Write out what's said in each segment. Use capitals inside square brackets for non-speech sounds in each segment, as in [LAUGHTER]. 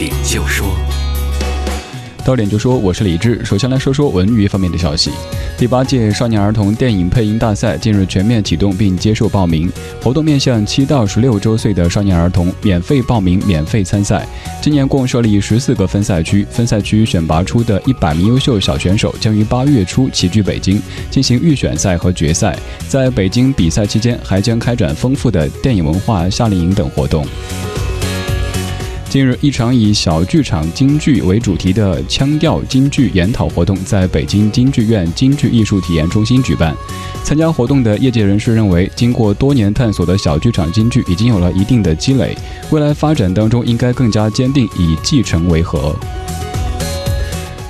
点就说，到点就说，我是李志。首先来说说文娱方面的消息。第八届少年儿童电影配音大赛近日全面启动并接受报名，活动面向七到十六周岁的少年儿童，免费报名，免费参赛。今年共设立十四个分赛区，分赛区选拔出的一百名优秀小选手将于八月初齐聚北京进行预选赛和决赛。在北京比赛期间，还将开展丰富的电影文化夏令营等活动。近日，一场以小剧场京剧为主题的腔调京剧研讨活动在北京京剧院京剧艺术体验中心举办。参加活动的业界人士认为，经过多年探索的小剧场京剧已经有了一定的积累，未来发展当中应该更加坚定以继承为核。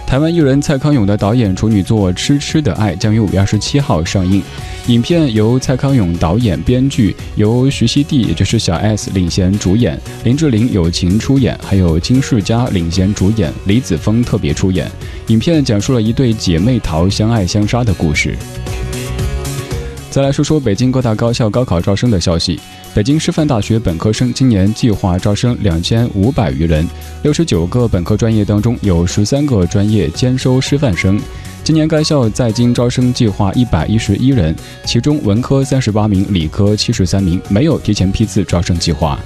台湾艺人蔡康永的导演处女作《痴痴的爱》将于五月二十七号上映。影片由蔡康永导演、编剧，由徐熙娣也就是小 S 领衔主演，林志玲友情出演，还有金世佳领衔主演，李子峰特别出演。影片讲述了一对姐妹淘相爱相杀的故事。再来说说北京各大高校高考招生的消息。北京师范大学本科生今年计划招生两千五百余人，六十九个本科专业当中有十三个专业兼收师范生。今年该校在京招生计划一百一十一人，其中文科三十八名，理科七十三名，没有提前批次招生计划。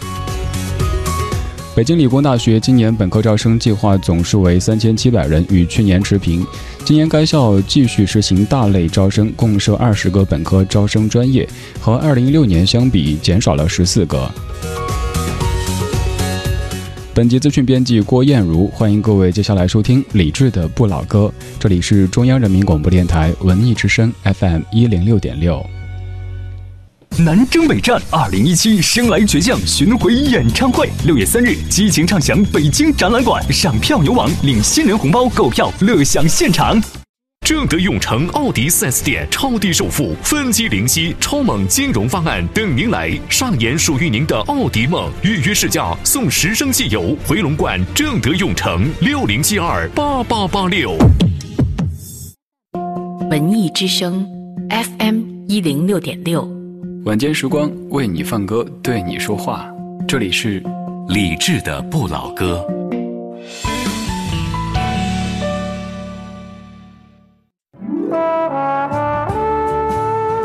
北京理工大学今年本科招生计划总数为三千七百人，与去年持平。今年该校继续实行大类招生，共设二十个本科招生专业，和二零一六年相比减少了十四个。本集资讯编辑郭艳茹，欢迎各位接下来收听李志的不老歌，这里是中央人民广播电台文艺之声 FM 一零六点六。南征北战，二零一七生来倔强巡回演唱会，六月三日激情唱响北京展览馆，上票牛网领新人红包，购票乐享现场。正德永城奥迪 4S 店超低首付、分期零息、超猛金融方案等您来上演属于您的奥迪梦。预约试驾送十升汽油，回龙观正德永城六零七二八八八六。文艺之声 FM 一零六点六。晚间时光为你放歌，对你说话。这里是理智的不老歌。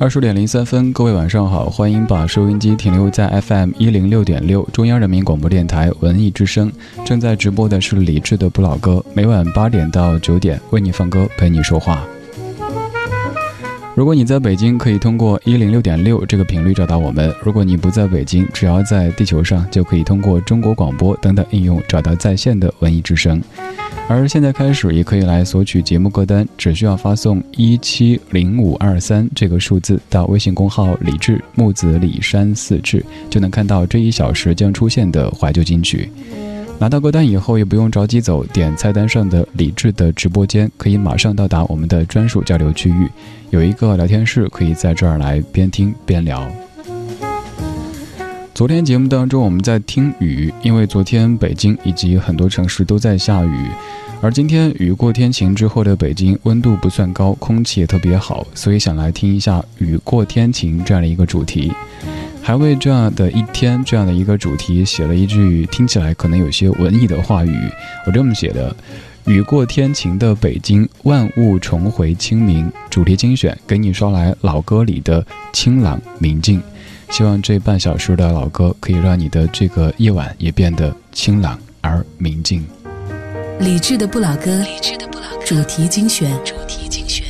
二十点零三分，各位晚上好，欢迎把收音机停留在 FM 一零六点六，中央人民广播电台文艺之声。正在直播的是李志的不老歌，每晚八点到九点为你放歌，陪你说话。如果你在北京，可以通过一零六点六这个频率找到我们；如果你不在北京，只要在地球上，就可以通过中国广播等等应用找到在线的文艺之声。而现在开始，也可以来索取节目歌单，只需要发送一七零五二三这个数字到微信公号“李志木子李山四志”，就能看到这一小时将出现的怀旧金曲。拿到歌单以后，也不用着急走，点菜单上的李智的直播间，可以马上到达我们的专属交流区域，有一个聊天室，可以在这儿来边听边聊。昨天节目当中，我们在听雨，因为昨天北京以及很多城市都在下雨，而今天雨过天晴之后的北京，温度不算高，空气也特别好，所以想来听一下雨过天晴这样的一个主题。还为这样的一天、这样的一个主题写了一句听起来可能有些文艺的话语。我这么写的：“雨过天晴的北京，万物重回清明。”主题精选给你捎来老歌里的清朗明净。希望这半小时的老歌可以让你的这个夜晚也变得清朗而明净。理智的不老歌，主题精选。主题精选。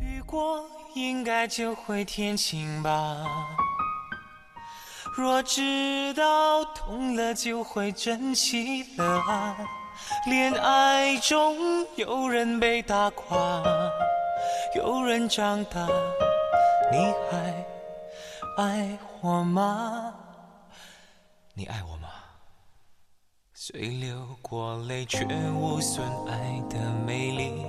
雨过应该就会天晴吧。若知道痛了就会珍惜了啊，恋爱中有人被打垮，有人长大，你还爱我吗？你爱我吗？虽流过泪，却无损爱的美丽。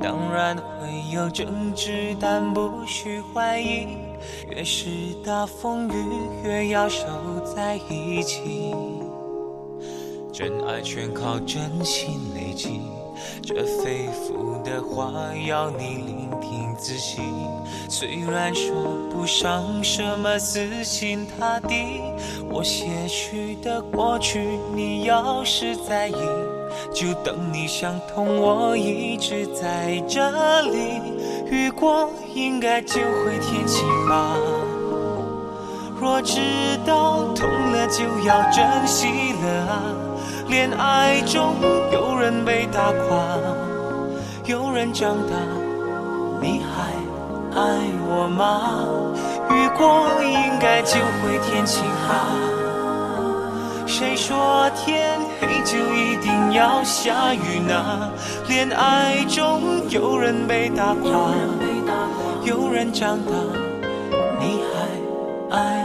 当然会有争执，但不需怀疑。越是大风雨，越要守在一起。真爱全靠真心累积。这肺腑的话要你聆听仔细，虽然说不上什么死心塌地，我些许的过去，你要是在意，就等你想通，我一直在这里。雨过应该就会天晴吧，若知道痛了就要珍惜了啊。恋爱中有人被打垮，有人长大，你还爱我吗？雨过应该就会天晴吧？谁说天黑就一定要下雨呢？恋爱中有人被打垮，有人长大，你还爱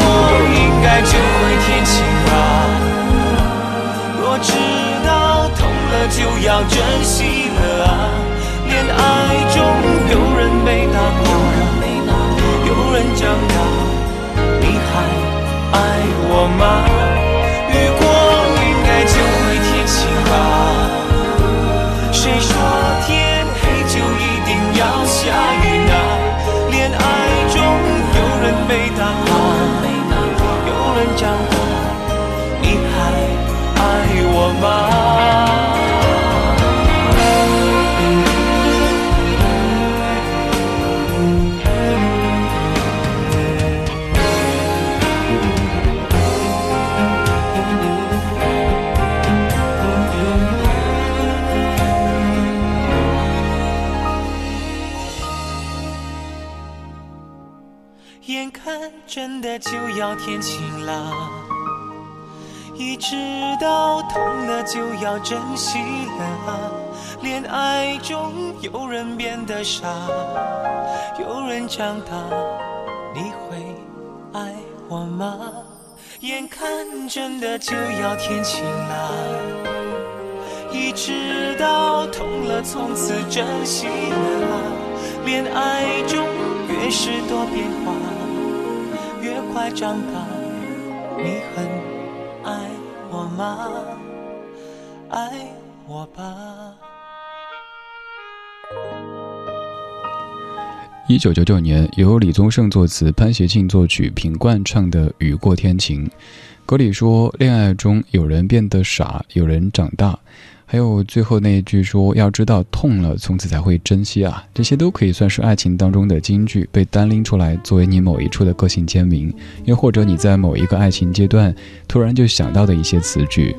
我应该就会天晴吧。若知道痛了就要珍惜了啊。恋爱中有人被打过，有人长大，你还爱我吗？就要珍惜了啊，恋爱中有人变得傻，有人长大，你会爱我吗？眼看真的就要天晴了，一知道痛了从此珍惜了，恋爱中越是多变化，越快长大，你很爱我。吗？爱我吧。一九九九年，由李宗盛作词、潘协庆作曲、品冠唱的《雨过天晴》，歌里说：恋爱中有人变得傻，有人长大。还有最后那一句说：“要知道痛了，从此才会珍惜啊！”这些都可以算是爱情当中的金句，被单拎出来作为你某一处的个性签名，又或者你在某一个爱情阶段突然就想到的一些词句。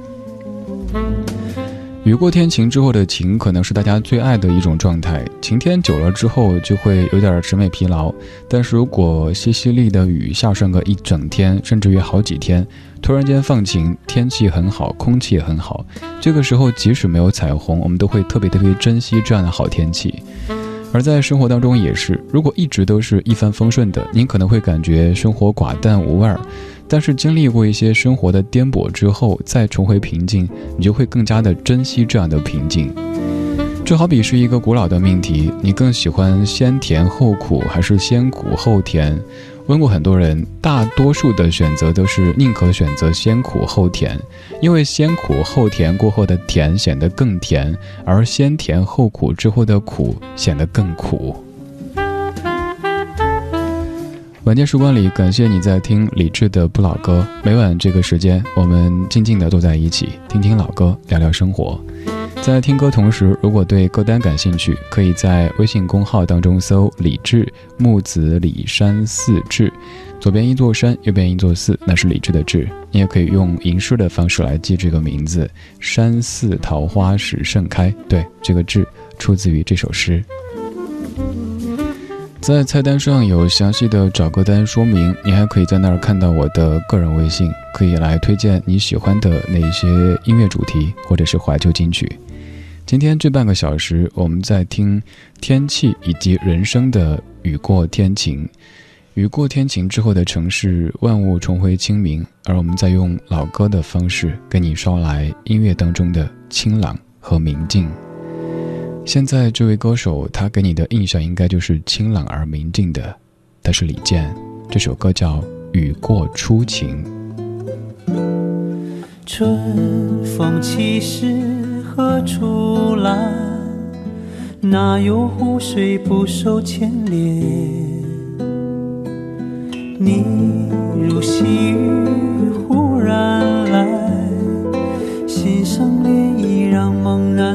雨过天晴之后的晴，可能是大家最爱的一种状态。晴天久了之后，就会有点审美疲劳。但是如果淅淅沥的雨下上个一整天，甚至于好几天，突然间放晴，天气很好，空气也很好，这个时候即使没有彩虹，我们都会特别特别珍惜这样的好天气。而在生活当中也是，如果一直都是一帆风顺的，您可能会感觉生活寡淡无味儿。但是经历过一些生活的颠簸之后，再重回平静，你就会更加的珍惜这样的平静。这好比是一个古老的命题，你更喜欢先甜后苦，还是先苦后甜？问过很多人，大多数的选择都是宁可选择先苦后甜，因为先苦后甜过后的甜显得更甜，而先甜后苦之后的苦显得更苦。晚间时光里，感谢你在听李志的不老歌。每晚这个时间，我们静静的坐在一起，听听老歌，聊聊生活。在听歌同时，如果对歌单感兴趣，可以在微信公号当中搜“李志木子李山寺志”，左边一座山，右边一座寺，那是李志的志。你也可以用吟诗的方式来记这个名字：“山寺桃花始盛开”。对，这个志出自于这首诗。在菜单上有详细的找歌单说明，你还可以在那儿看到我的个人微信，可以来推荐你喜欢的那些音乐主题或者是怀旧金曲。今天这半个小时，我们在听天气以及人生的雨过天晴。雨过天晴之后的城市，万物重回清明。而我们在用老歌的方式，给你捎来音乐当中的清朗和明净。现在这位歌手，他给你的印象应该就是清朗而明净的。他是李健，这首歌叫《雨过初晴》。春风起时。何处来？哪有湖水不受牵连？你如细雨忽然来，心生涟漪让梦难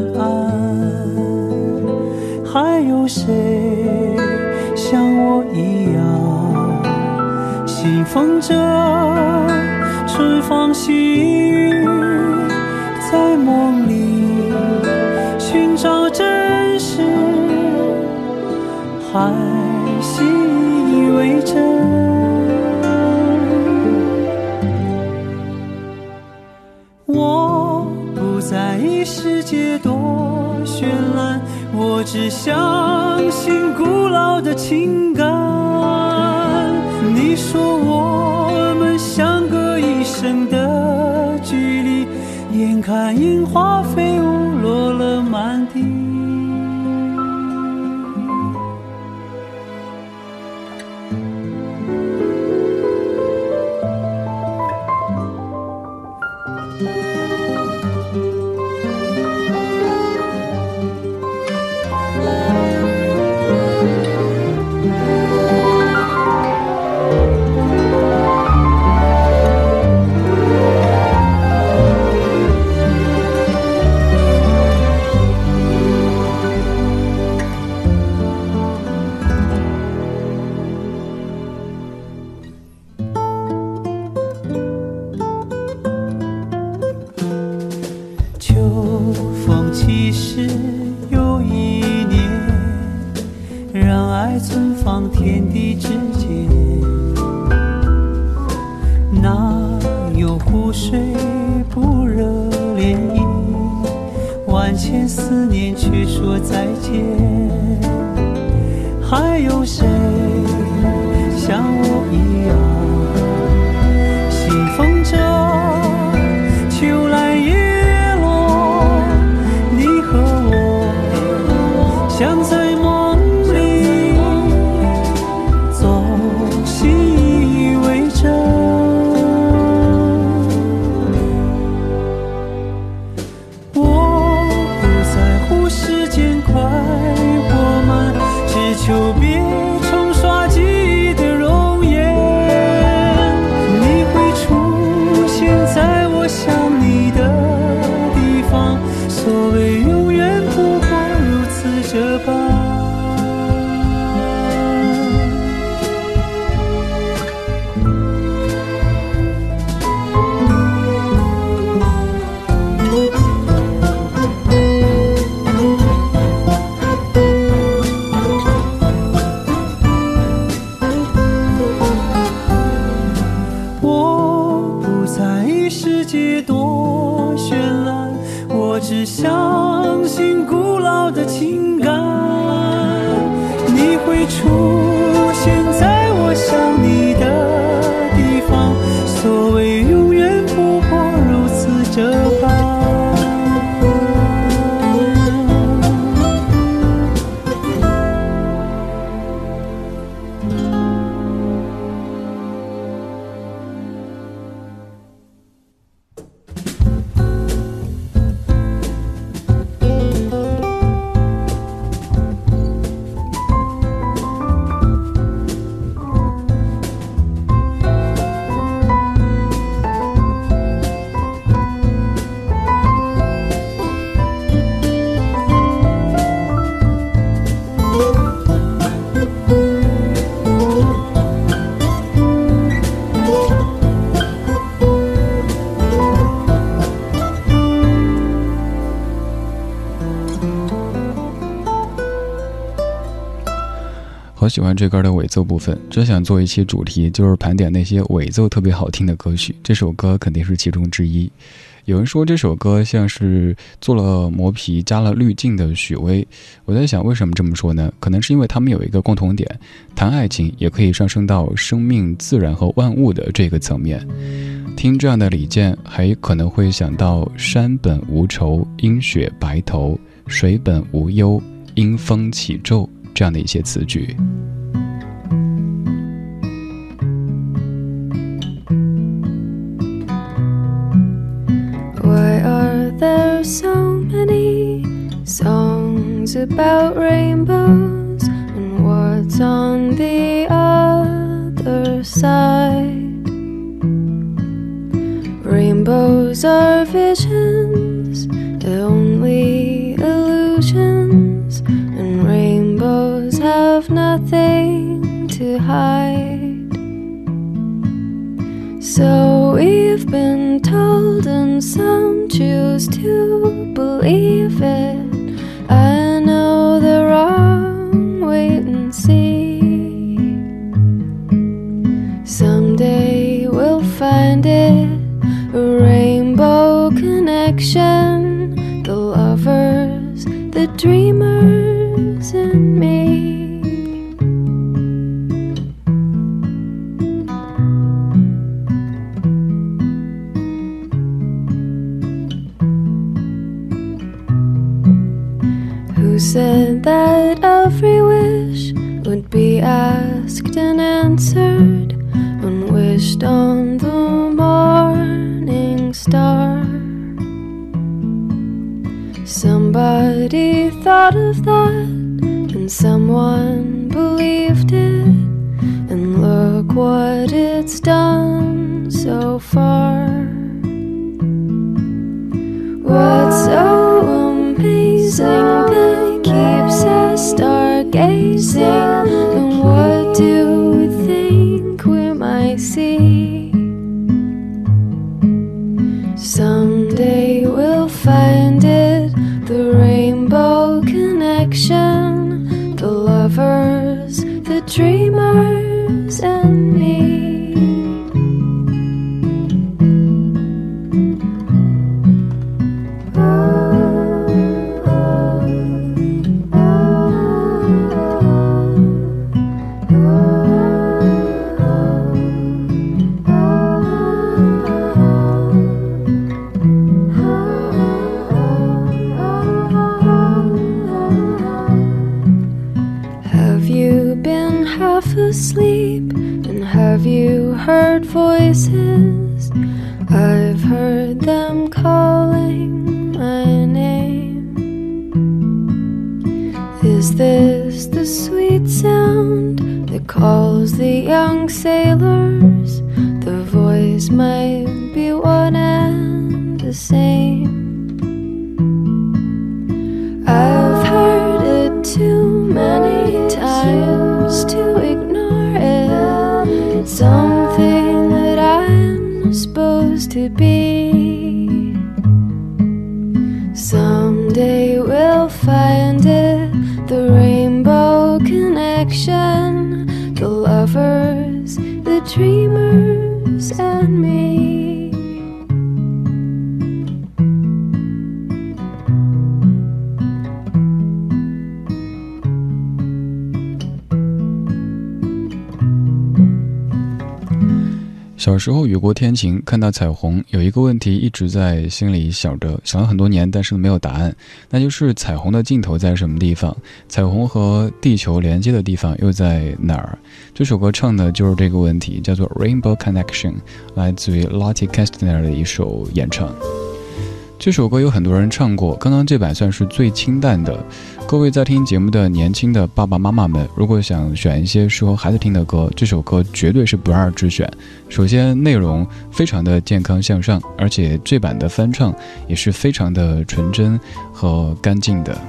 看樱花飞哪有湖水不惹涟漪万千思念却说再见。还有谁好喜欢这歌的尾奏部分，真想做一期主题，就是盘点那些尾奏特别好听的歌曲。这首歌肯定是其中之一。有人说这首歌像是做了磨皮、加了滤镜的许巍。我在想，为什么这么说呢？可能是因为他们有一个共同点：谈爱情也可以上升到生命、自然和万物的这个层面。听这样的李健，还可能会想到“山本无愁，阴雪白头；水本无忧，阴风起皱”这样的一些词句。so many songs about rainbows and what's on the other side. Rainbows are visions, only have nothing to hide. So we've been told, and some choose to believe it. I know the wrong, wait and see. Someday we'll find it a rainbow connection. The voice might be one and the same. I've heard it too many times to ignore it. It's something that I'm supposed to be. Dreamers, and me. 小时候雨过天晴，看到彩虹，有一个问题一直在心里想着，想了很多年，但是没有答案，那就是彩虹的尽头在什么地方？彩虹和地球连接的地方又在哪儿？这首歌唱的就是这个问题，叫做《Rainbow Connection》，来自于 Lottie Kastner 的一首演唱。这首歌有很多人唱过，刚刚这版算是最清淡的。各位在听节目的年轻的爸爸妈妈们，如果想选一些适合孩子听的歌，这首歌绝对是不二之选。首先，内容非常的健康向上，而且这版的翻唱也是非常的纯真和干净的。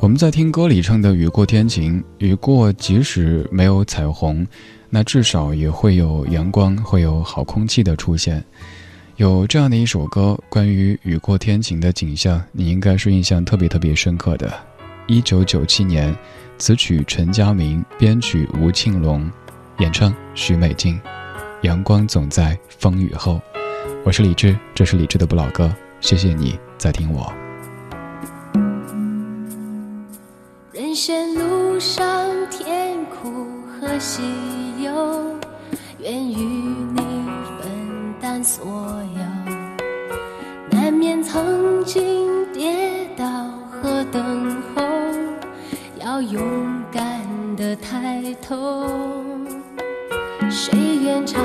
我们在听歌里唱的“雨过天晴”，雨过即使没有彩虹，那至少也会有阳光，会有好空气的出现。有这样的一首歌，关于雨过天晴的景象，你应该是印象特别特别深刻的。一九九七年，词曲陈佳明，编曲吴庆隆，演唱许美静。阳光总在风雨后。我是李志，这是李志的不老歌。谢谢你在听我。人生路上甜苦和喜忧，愿与你经跌倒和等候，要勇敢的抬头。谁愿常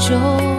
中。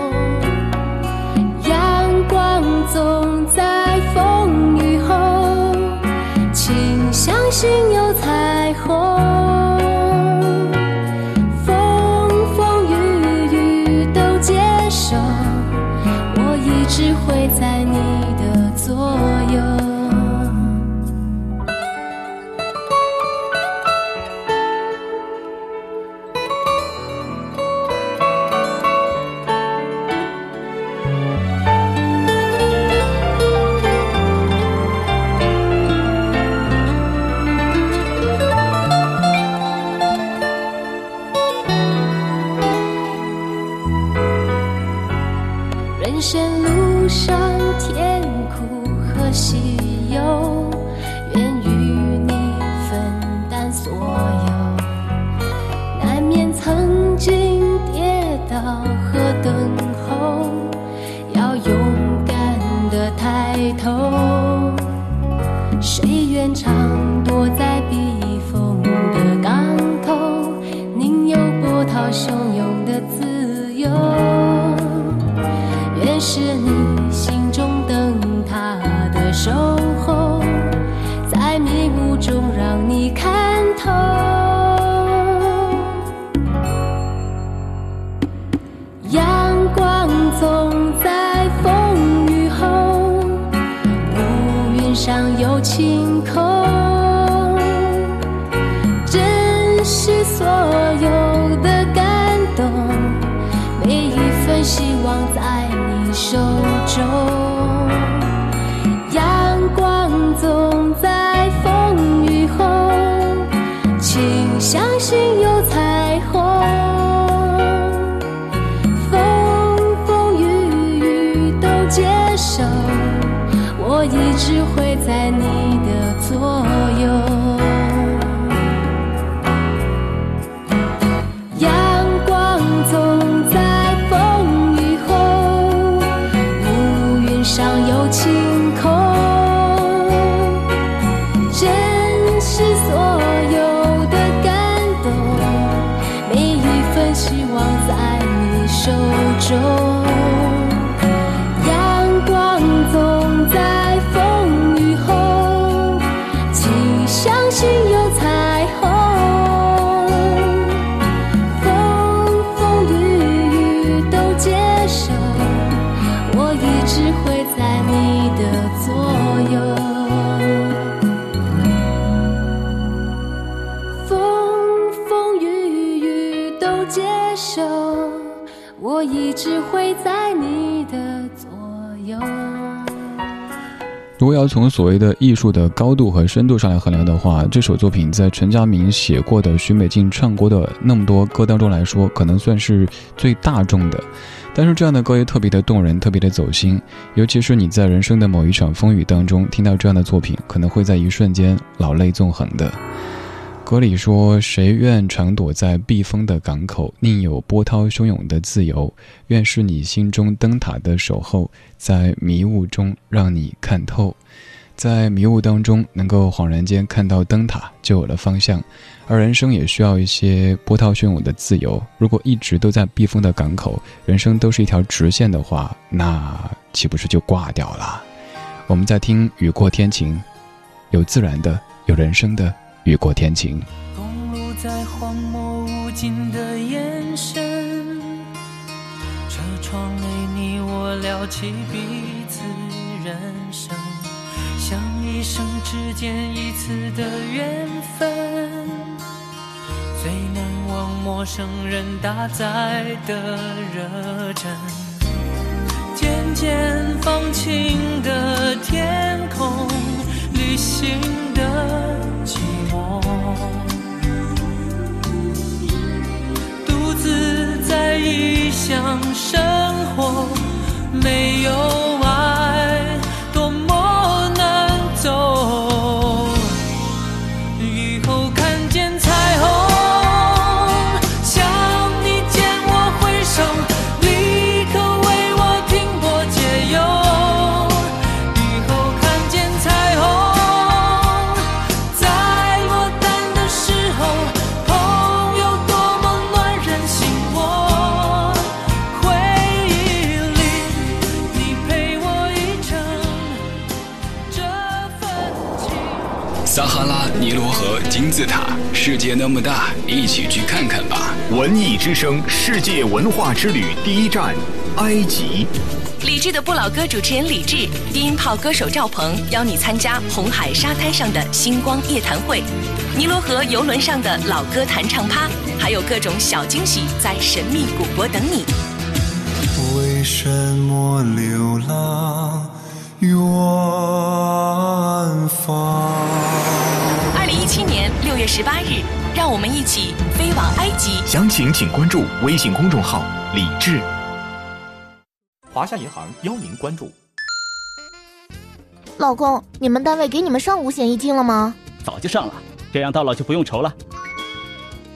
我一直会在你的左右。如果要从所谓的艺术的高度和深度上来衡量的话，这首作品在陈佳明写过的、许美静唱过的那么多歌当中来说，可能算是最大众的。但是这样的歌也特别的动人，特别的走心。尤其是你在人生的某一场风雨当中听到这样的作品，可能会在一瞬间老泪纵横的。歌里说：“谁愿常躲在避风的港口，宁有波涛汹涌的自由？愿是你心中灯塔的守候，在迷雾中让你看透。”在迷雾当中，能够恍然间看到灯塔，就有了方向。而人生也需要一些波涛汹涌的自由。如果一直都在避风的港口，人生都是一条直线的话，那岂不是就挂掉了？我们在听《雨过天晴》，有自然的，有人生的《雨过天晴》。公路在荒漠无尽的延伸，车窗内你我聊起彼此人生，像一生之间一次的缘分。最难忘陌生人搭载的热忱，渐渐放晴的天空，旅行的寂寞，独自在异乡生活，没有爱。文艺之声世界文化之旅第一站，埃及。李志的不老歌主持人李志，低音炮歌手赵鹏邀你参加红海沙滩上的星光夜谈会，尼罗河游轮上的老歌弹唱趴，还有各种小惊喜在神秘古国等你。为什么流浪远方？二零一七年六月十八日，让我们一起飞往埃及。详情请关注微信公众号“李志”。华夏银行邀您关注。老公，你们单位给你们上五险一金了吗？早就上了，这样到老就不用愁了。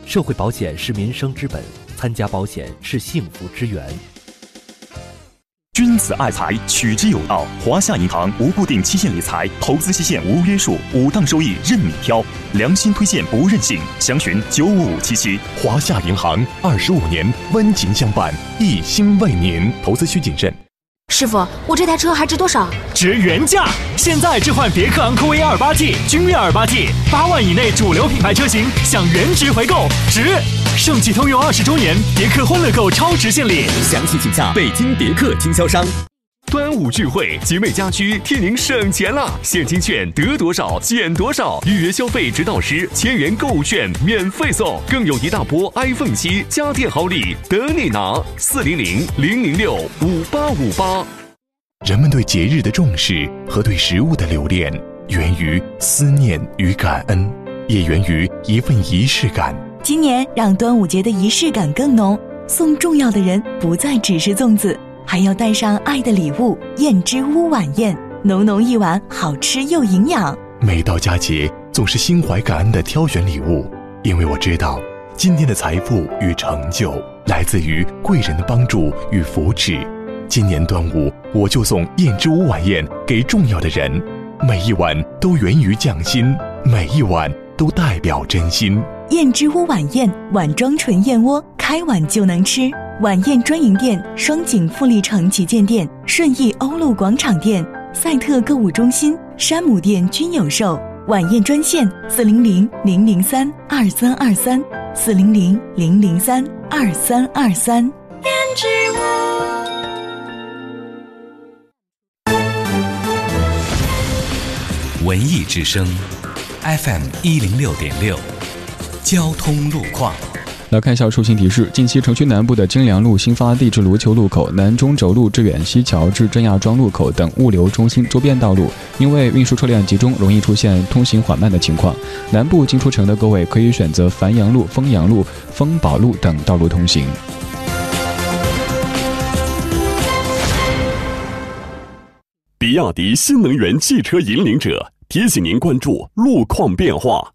社会保险是民生之本，参加保险是幸福之源。君子爱财，取之有道。华夏银行无固定期限理财，投资期限无约束，五档收益任你挑，良心推荐不任性。详询九五五七七。华夏银行二十五年温情相伴，一心为您。投资需谨慎。师傅，我这台车还值多少？值原价！现在置换别克昂科威 2.8T、君越 2.8T，八万以内主流品牌车型享原值回购，值！盛汽通用二十周年，别克欢乐购超值献礼，详情请下北京别克经销商。端午聚会，集美家居替您省钱啦，现金券得多少减多少，预约消费直到时，千元购物券免费送，更有一大波 iPhone 七家电好礼等你拿。四零零零零六五八五八。人们对节日的重视和对食物的留恋，源于思念与感恩，也源于一份仪式感。今年让端午节的仪式感更浓，送重要的人不再只是粽子，还要带上爱的礼物——燕之屋晚宴，浓浓一碗，好吃又营养。每到佳节，总是心怀感恩的挑选礼物，因为我知道，今天的财富与成就来自于贵人的帮助与扶持。今年端午，我就送燕之屋晚宴给重要的人，每一碗都源于匠心，每一碗都代表真心。燕之屋晚宴，碗装纯燕窝，开碗就能吃。晚宴专营店：双井富力城旗舰店、顺义欧陆广场店、赛特购物中心、山姆店均有售。晚宴专线：四零零零零三二三二三，四零零零零三二三二三。燕之屋。文艺之声，FM 一零六点六，交通路况。来看一下出行提示：近期城区南部的金良路新发地至卢沟路口、南中轴路至远西桥至郑亚庄路口等物流中心周边道路，因为运输车辆集中，容易出现通行缓慢的情况。南部进出城的各位可以选择繁阳路、丰阳路、丰宝路等道路通行。比亚迪新能源汽车引领者。提醒您关注路况变化。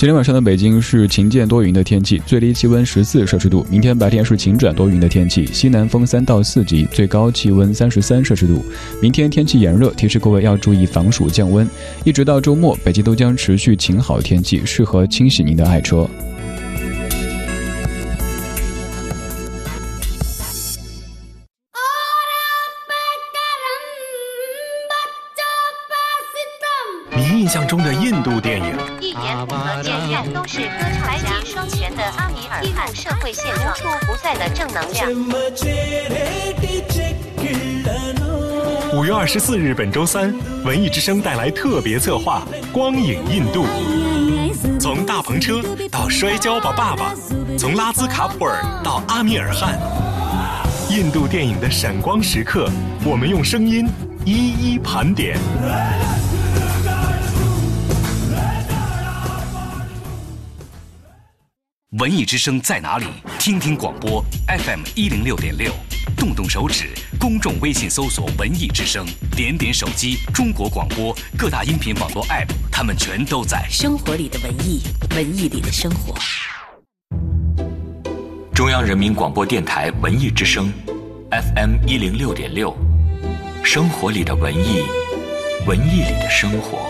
今天晚上的北京是晴间多云的天气，最低气温十四摄氏度。明天白天是晴转多云的天气，西南风三到四级，最高气温三十三摄氏度。明天天气炎热，提示各位要注意防暑降温。一直到周末，北京都将持续晴好天气，适合清洗您的爱车。能量。五月二十四日，本周三，文艺之声带来特别策划《光影印度》，从大篷车到摔跤吧爸爸，从拉兹卡普尔到阿米尔汗，印度电影的闪光时刻，我们用声音一一盘点。文艺之声在哪里？听听广播 FM 一零六点六，动动手指，公众微信搜索“文艺之声”，点点手机，中国广播各大音频网络 App，他们全都在。生活里的文艺，文艺里的生活。中央人民广播电台文艺之声，FM 一零六点六，生活里的文艺，文艺里的生活。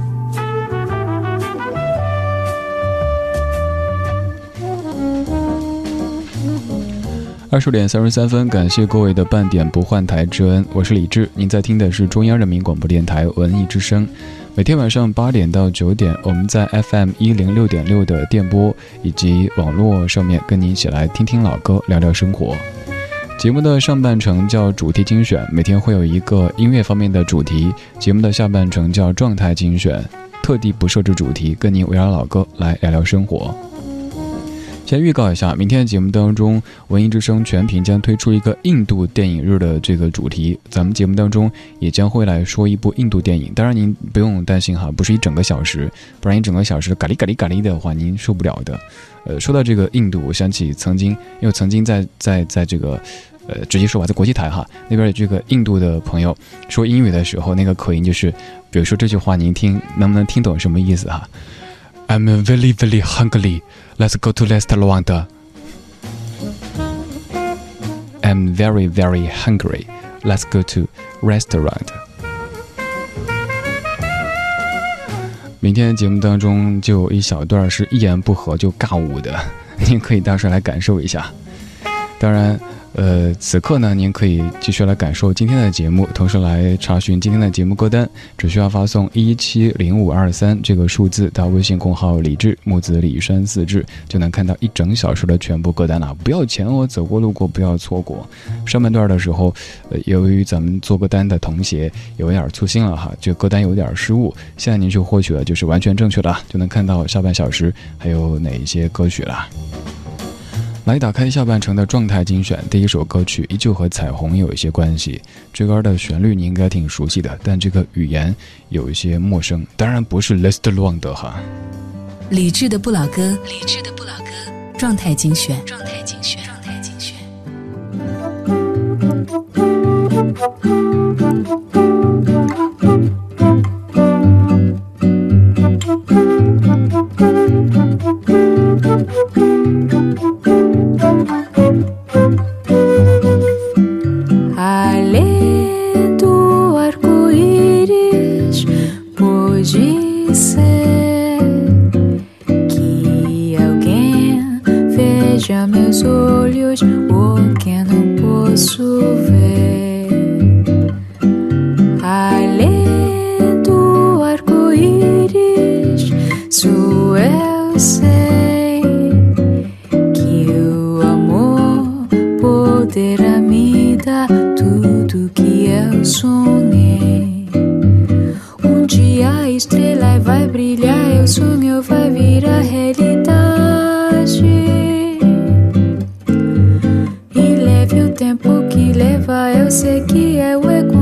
二十点三十三分，感谢各位的半点不换台之恩，我是李志。您在听的是中央人民广播电台文艺之声。每天晚上八点到九点，我们在 FM 一零六点六的电波以及网络上面，跟您一起来听听老歌，聊聊生活。节目的上半程叫主题精选，每天会有一个音乐方面的主题；节目的下半程叫状态精选，特地不设置主题，跟您围绕老歌来聊聊生活。先预告一下，明天的节目当中，文艺之声全屏将推出一个印度电影日的这个主题。咱们节目当中也将会来说一部印度电影。当然您不用担心哈，不是一整个小时，不然一整个小时嘎哩嘎哩嘎哩的话，您受不了的。呃，说到这个印度，我想起曾经，因为曾经在在在这个，呃，直接说吧，在国际台哈那边有这个印度的朋友说英语的时候，那个口音就是，比如说这句话，您听能不能听懂什么意思哈 ？I'm very very hungry. Let's go to restaurant. I'm very very hungry. Let's go to restaurant. 明天节目当中就有一小段是一言不合就尬舞的，您可以到时候来感受一下。当然。 [LAUGHS] 呃，此刻呢，您可以继续来感受今天的节目，同时来查询今天的节目歌单，只需要发送一七零五二三这个数字到微信公号“李志木子李山四志”，就能看到一整小时的全部歌单了。不要钱哦，走过路过不要错过。上半段的时候，呃，由于咱们做歌单的同学有点粗心了哈，这歌单有点失误，现在您就获取了就是完全正确的，就能看到下半小时还有哪一些歌曲了。来打开下半程的状态精选，第一首歌曲依旧和彩虹有一些关系。这歌的旋律你应该挺熟悉的，但这个语言有一些陌生。当然不是 Lest Long 的哈。理智的不老歌，理智的不老歌，状态精选，状态精选，状态精选。su. eu sei que é o eco.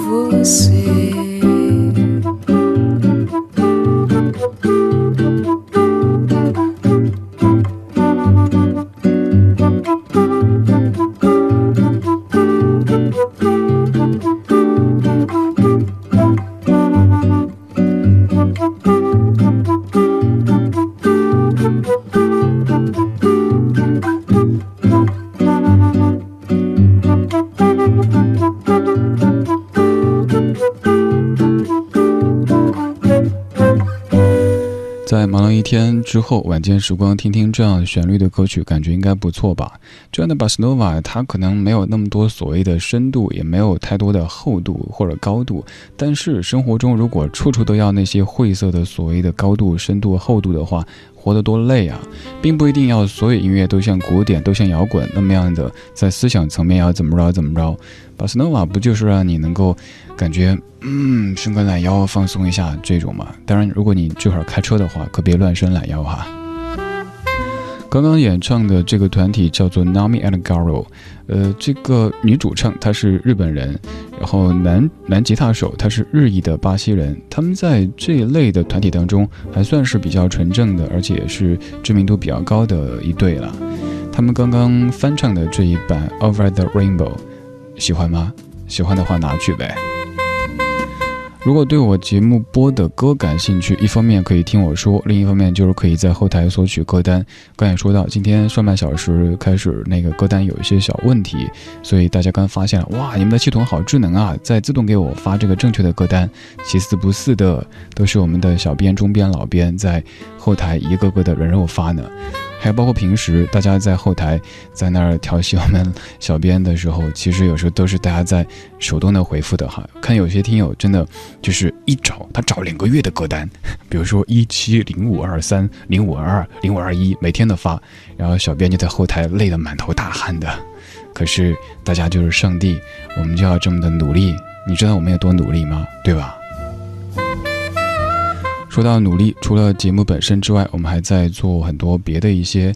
Você. 之后，晚间时光听听这样旋律的歌曲，感觉应该不错吧？这样的巴斯诺瓦，它可能没有那么多所谓的深度，也没有太多的厚度或者高度。但是生活中如果处处都要那些晦涩的所谓的高度、深度、厚度的话，活得多累啊！并不一定要所有音乐都像古典、都像摇滚那么样的，在思想层面要怎么着怎么着。巴斯诺瓦不就是让你能够感觉嗯伸个懒腰放松一下这种嘛？当然，如果你这会儿开车的话，可别乱伸懒腰哈。刚刚演唱的这个团体叫做 Nami and Garo，呃，这个女主唱她是日本人，然后男男吉他手他是日裔的巴西人，他们在这一类的团体当中还算是比较纯正的，而且也是知名度比较高的一对了。他们刚刚翻唱的这一版 Over the Rainbow，喜欢吗？喜欢的话拿去呗。如果对我节目播的歌感兴趣，一方面可以听我说，另一方面就是可以在后台索取歌单。刚才说到，今天上半小时开始那个歌单有一些小问题，所以大家刚发现了，哇，你们的系统好智能啊，在自动给我发这个正确的歌单。其次不是的，都是我们的小编、中编、老编在后台一个个的人肉发呢。还有包括平时大家在后台在那儿调戏我们小编的时候，其实有时候都是大家在手动的回复的哈。看有些听友真的就是一找他找两个月的歌单，比如说一七零五二三零五二二零五二一，每天的发，然后小编就在后台累得满头大汗的。可是大家就是上帝，我们就要这么的努力。你知道我们有多努力吗？对吧？说到努力，除了节目本身之外，我们还在做很多别的一些。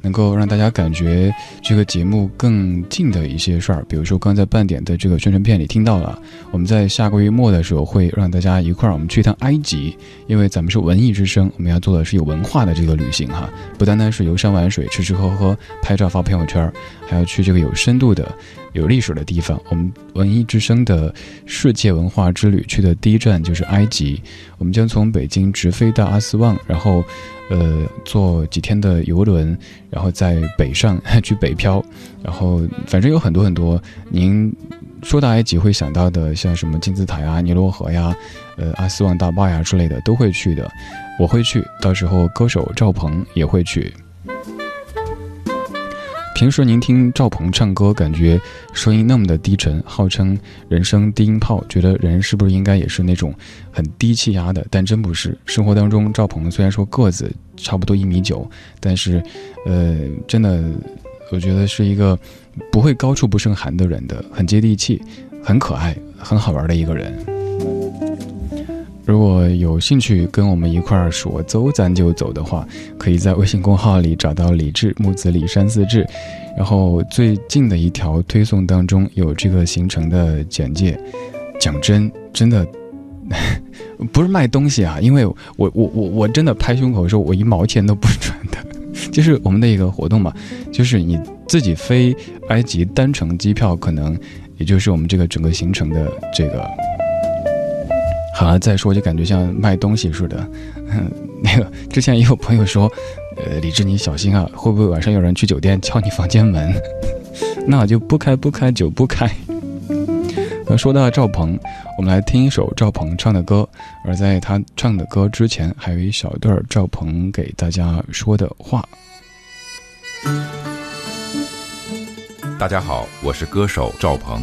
能够让大家感觉这个节目更近的一些事儿，比如说刚在半点的这个宣传片里听到了，我们在下个月末的时候会让大家一块儿我们去一趟埃及，因为咱们是文艺之声，我们要做的是有文化的这个旅行哈，不单单是游山玩水、吃吃喝喝、拍照发朋友圈，还要去这个有深度的、有历史的地方。我们文艺之声的世界文化之旅去的第一站就是埃及，我们将从北京直飞到阿斯旺，然后。呃，坐几天的游轮，然后在北上 [LAUGHS] 去北漂，然后反正有很多很多。您说到埃及会想到的，像什么金字塔呀、尼罗河呀、呃阿斯旺大坝呀之类的，都会去的。我会去，到时候歌手赵鹏也会去。平时您听赵鹏唱歌，感觉声音那么的低沉，号称人声低音炮，觉得人是不是应该也是那种很低气压的？但真不是。生活当中，赵鹏虽然说个子差不多一米九，但是，呃，真的，我觉得是一个不会高处不胜寒的人的，很接地气，很可爱，很好玩的一个人。如果有兴趣跟我们一块儿说走咱就走的话，可以在微信公号里找到李志木子李山四志，然后最近的一条推送当中有这个行程的简介。讲真，真的不是卖东西啊，因为我我我我真的拍胸口说，我一毛钱都不赚的，就是我们的一个活动嘛，就是你自己飞埃及单程机票，可能也就是我们这个整个行程的这个。好了，再说就感觉像卖东西似的。[LAUGHS] 那个之前也有朋友说，呃，李志你小心啊，会不会晚上有人去酒店敲你房间门？[LAUGHS] 那就不开不开就不开。那说到赵鹏，我们来听一首赵鹏唱的歌。而在他唱的歌之前，还有一小段赵鹏给大家说的话。大家好，我是歌手赵鹏。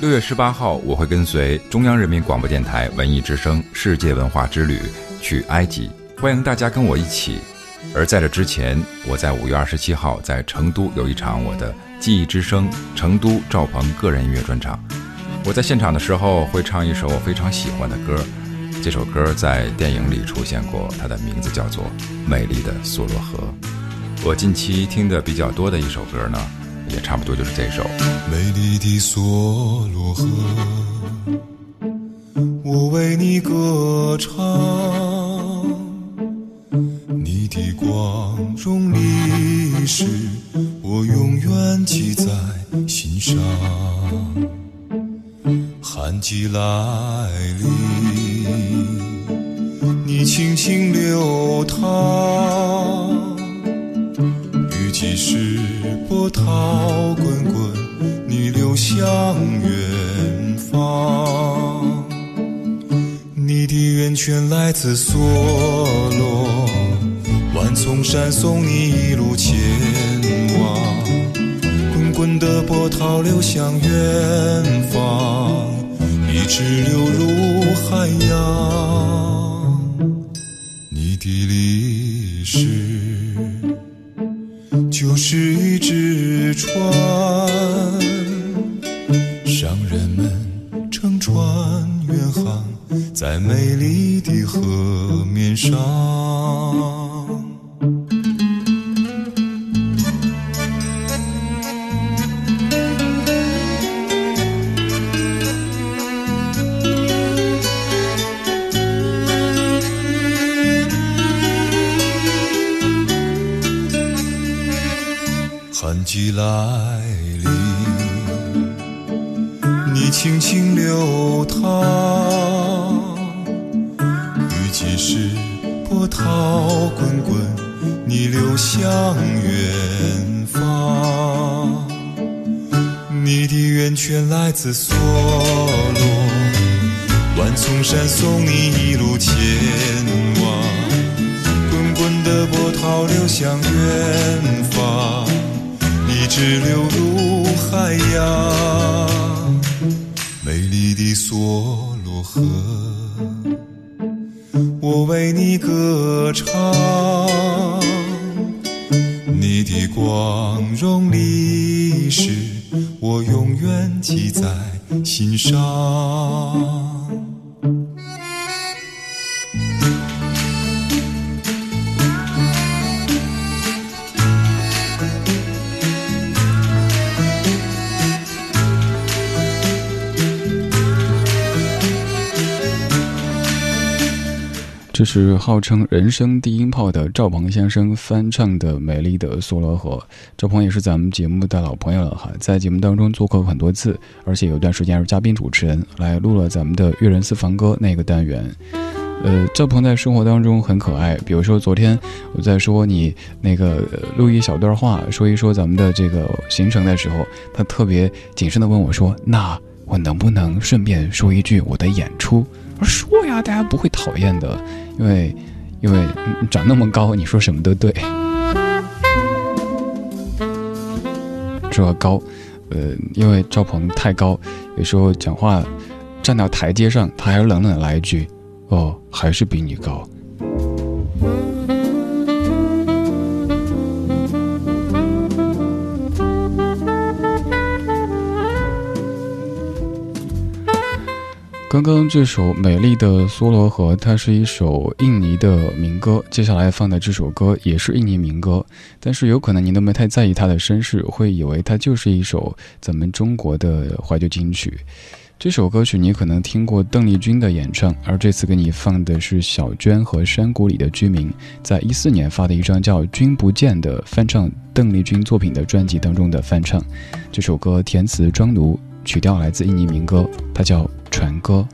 六月十八号，我会跟随中央人民广播电台文艺之声世界文化之旅去埃及，欢迎大家跟我一起。而在这之前，我在五月二十七号在成都有一场我的记忆之声成都赵鹏个人音乐专场。我在现场的时候会唱一首我非常喜欢的歌，这首歌在电影里出现过，它的名字叫做《美丽的梭罗河》。我近期听的比较多的一首歌呢。也差不多就是这首。美丽的梭罗河，我为你歌唱，你的光荣历史，我永远记在心上。寒季来临，你轻轻流淌。即使波涛滚滚，你流向远方。你的源泉来自梭罗，万丛山送你一路前往。滚滚的波涛流向远方，一直流入海洋。你的历史。的河面上。是号称人生低音炮的赵鹏先生翻唱的《美丽的梭罗河》。赵鹏也是咱们节目的老朋友了哈，在节目当中做客很多次，而且有段时间是嘉宾主持人，来录了咱们的《粤人私房歌》那个单元。呃，赵鹏在生活当中很可爱，比如说昨天我在说你那个录一小段话，说一说咱们的这个行程的时候，他特别谨慎的问我说：“那我能不能顺便说一句我的演出？”我：“说呀，大家不会讨厌的，因为因为长那么高，你说什么都对。”说高，呃，因为赵鹏太高，有时候讲话站到台阶上，他还是冷冷的来一句。哦，还是比你高。刚刚这首《美丽的梭罗河》，它是一首印尼的民歌。接下来放的这首歌也是印尼民歌，但是有可能您都没太在意它的身世，会以为它就是一首咱们中国的怀旧金曲。这首歌曲你可能听过邓丽君的演唱，而这次给你放的是小娟和山谷里的居民在一四年发的一张叫《君不见》的翻唱邓丽君作品的专辑当中的翻唱。这首歌填词庄奴，曲调来自印尼民歌，它叫《船歌》。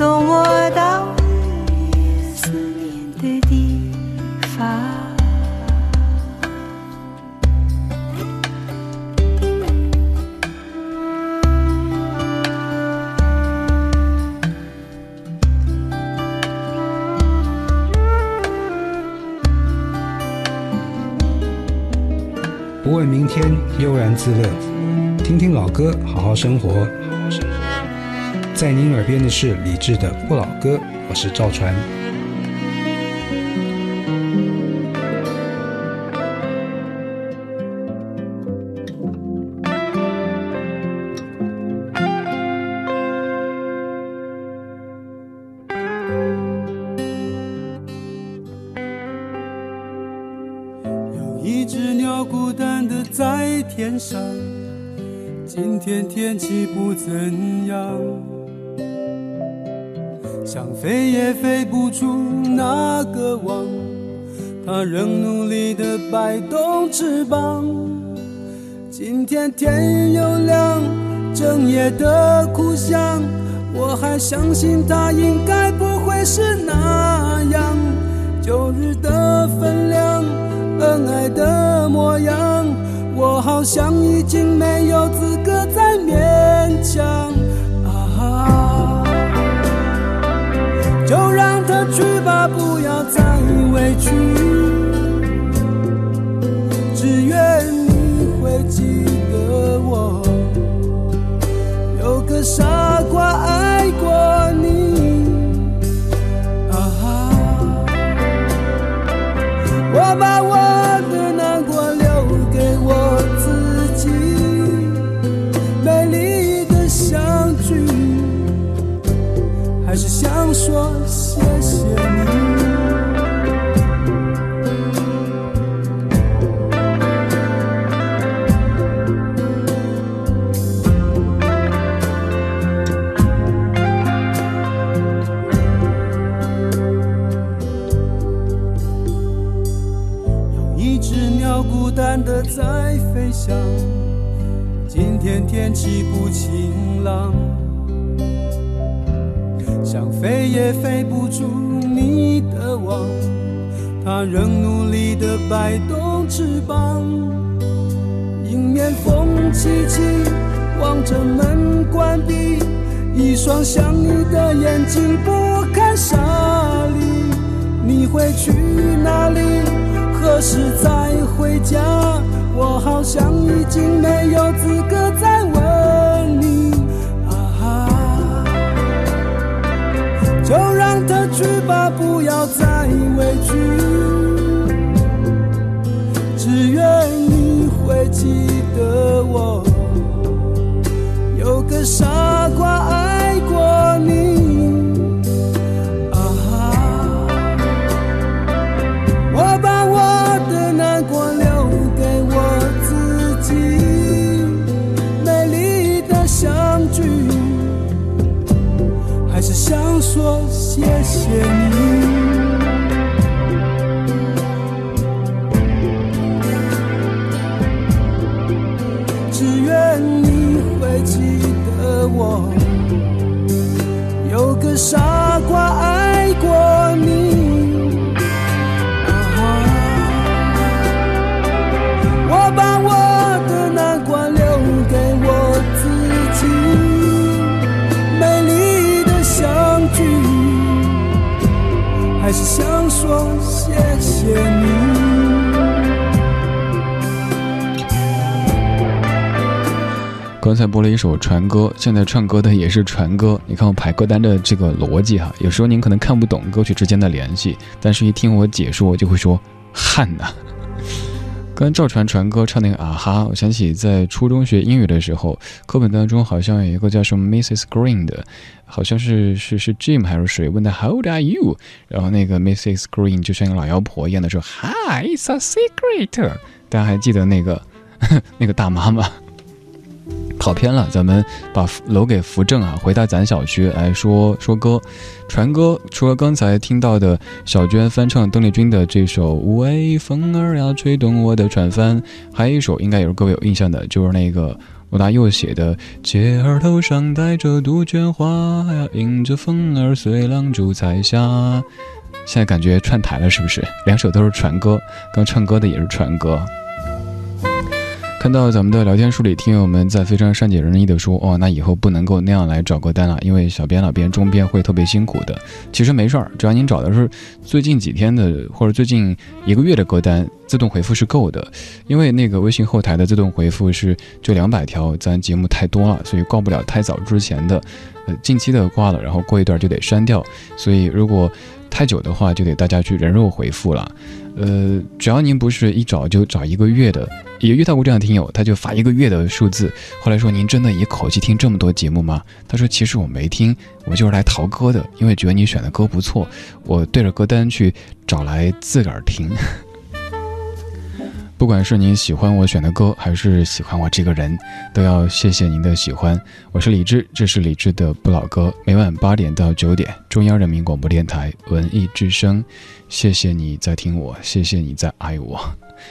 送我到你思念的地方。不问明天，悠然自乐。听听老歌，好好生活。在您耳边的是李志的《不老歌》，我是赵传。天又亮，整夜的苦想，我还相信他应该不会是那样。旧日的分量，恩爱的模样，我好像已经没有资格再勉强。啊，就让他去吧，不要再委屈。何时再回家？我好像已经没有资谢谢你。刚才播了一首传歌，现在唱歌的也是传歌。你看我排歌单的这个逻辑哈，有时候您可能看不懂歌曲之间的联系，但是一听我解说，就会说汗呐。刚赵传传歌唱那个啊哈，我想起在初中学英语的时候，课本当中好像有一个叫什么 Mrs. Green 的，好像是是是 Jim 还是谁问的 How old are you？然后那个 Mrs. Green 就像一个老妖婆一样的说 Hi, it's a secret。大家还记得那个 [LAUGHS] 那个大妈吗？跑偏了，咱们把楼给扶正啊！回到咱小区来说说歌，传歌。除了刚才听到的小娟翻唱邓丽君的这首《微风儿呀吹动我的船帆》，还有一首应该也是各位有印象的，就是那个罗大佑写的《姐儿头上戴着杜鹃花呀，迎着风儿随浪逐彩霞》。现在感觉串台了，是不是？两首都是传歌，刚唱歌的也是传歌。看到咱们的聊天书里，听友们在非常善解人意的说：“哦，那以后不能够那样来找歌单了，因为小编、老编、中编会特别辛苦的。”其实没事儿，只要您找的是最近几天的或者最近一个月的歌单，自动回复是够的。因为那个微信后台的自动回复是就两百条，咱节目太多了，所以挂不了太早之前的，呃，近期的挂了，然后过一段就得删掉。所以如果太久的话，就得大家去人肉回复了。呃，只要您不是一找就找一个月的，也遇到过这样的听友，他就发一个月的数字。后来说您真的一口气听这么多节目吗？他说其实我没听，我就是来淘歌的，因为觉得你选的歌不错，我对着歌单去找来自个儿听。不管是您喜欢我选的歌，还是喜欢我这个人，都要谢谢您的喜欢。我是李志，这是李志的不老歌，每晚八点到九点，中央人民广播电台文艺之声。谢谢你在听我，谢谢你在爱我。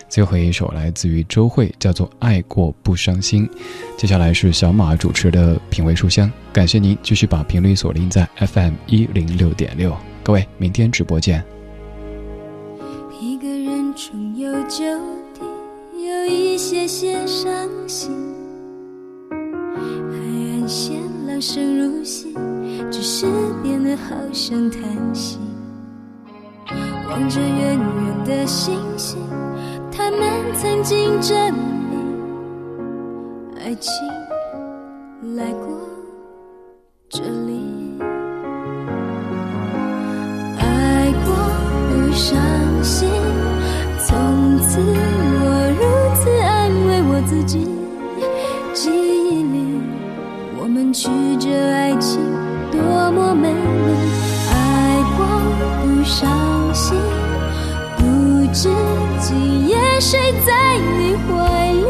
最后一首来自于周蕙，叫做《爱过不伤心》。接下来是小马主持的品味书香，感谢您继续把频率锁定在 FM 一零六点六。各位，明天直播见。一个人重游旧地，有一些伤心。海岸线浪声如洗，只是变得好像叹息。望着远远的星星，他们曾经证明，爱情来过这里。爱过不伤心，们曲折爱情多么美丽。爱过不伤心，不知今夜谁在你怀里。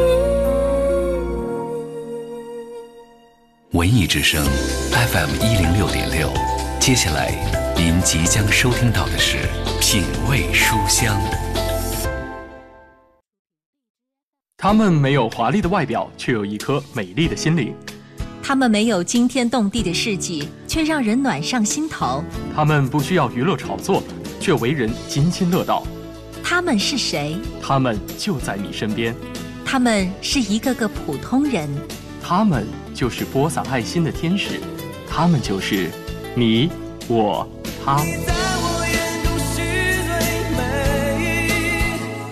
文艺之声 FM 一零六点六，接下来您即将收听到的是品味书香。他们没有华丽的外表，却有一颗美丽的心灵；他们没有惊天动地的事迹，却让人暖上心头。他们不需要娱乐炒作，却为人津津乐道。他们是谁？他们就在你身边。他们是一个个普通人。他们就是播撒爱心的天使。他们就是你、我、他。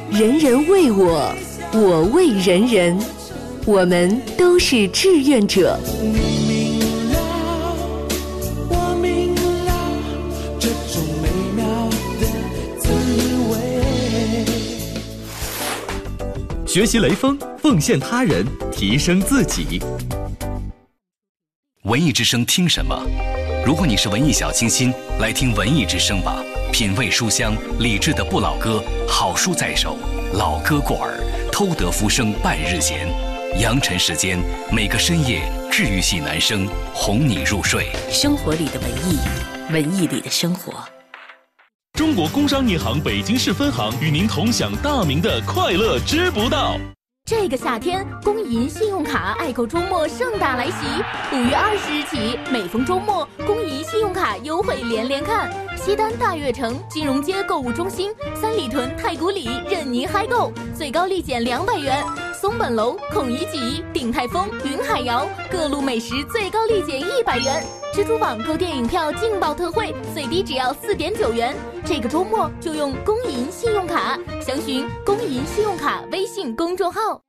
人人为我，我为人人，我们都是志愿者。我明了这种美妙的滋味。学习雷锋，奉献他人，提升自己。文艺之声听什么？如果你是文艺小清新，来听文艺之声吧。品味书香，理智的不老歌，好书在手，老歌过耳，偷得浮生半日闲。扬尘时间，每个深夜，治愈系男声哄你入睡。生活里的文艺，文艺里的生活。中国工商银行北京市分行与您同享大明的快乐知不道。这个夏天，工银信用卡爱购周末盛大来袭！五月二十日起，每逢周末，工银信用卡优惠连连看。西单大悦城、金融街购物中心、三里屯太古里任您嗨购，最高立减两百元。松本楼、孔乙己、鼎泰丰、云海肴各路美食最高立减一百元。蜘蛛网购电影票劲爆特惠，最低只要四点九元。这个周末就用工银信用卡，详询工银信用卡微信公众号。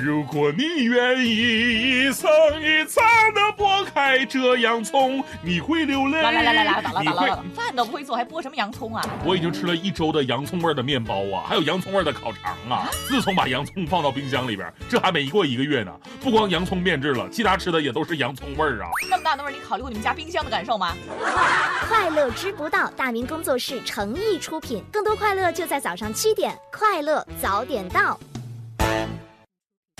如果你愿意一层一层的剥开这洋葱，你会流泪。来来来来来，打了打了打了，饭都不会做，还剥什么洋葱啊？我已经吃了一周的洋葱味儿的面包啊，还有洋葱味儿的烤肠啊。自从把洋葱放到冰箱里边，这还没过一个月呢，不光洋葱变质了，其他吃的也都是洋葱味儿啊。那么大的味儿，你考虑过你们家冰箱的感受吗？快乐知不道，大明工作室诚意出品，更多快乐就在早上七点，快乐早点到。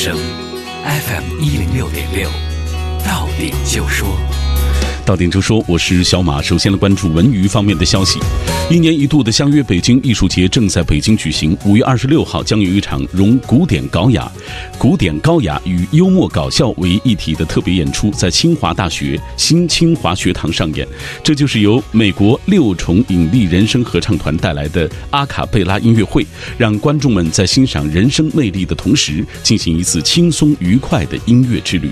声 fm 一零六点六到顶就说。到点就说，我是小马。首先来关注文娱方面的消息。一年一度的相约北京艺术节正在北京举行。五月二十六号将有一场融古典高雅、古典高雅与幽默搞笑为一体的特别演出，在清华大学新清华学堂上演。这就是由美国六重引力人声合唱团带来的阿卡贝拉音乐会，让观众们在欣赏人声魅力的同时，进行一次轻松愉快的音乐之旅。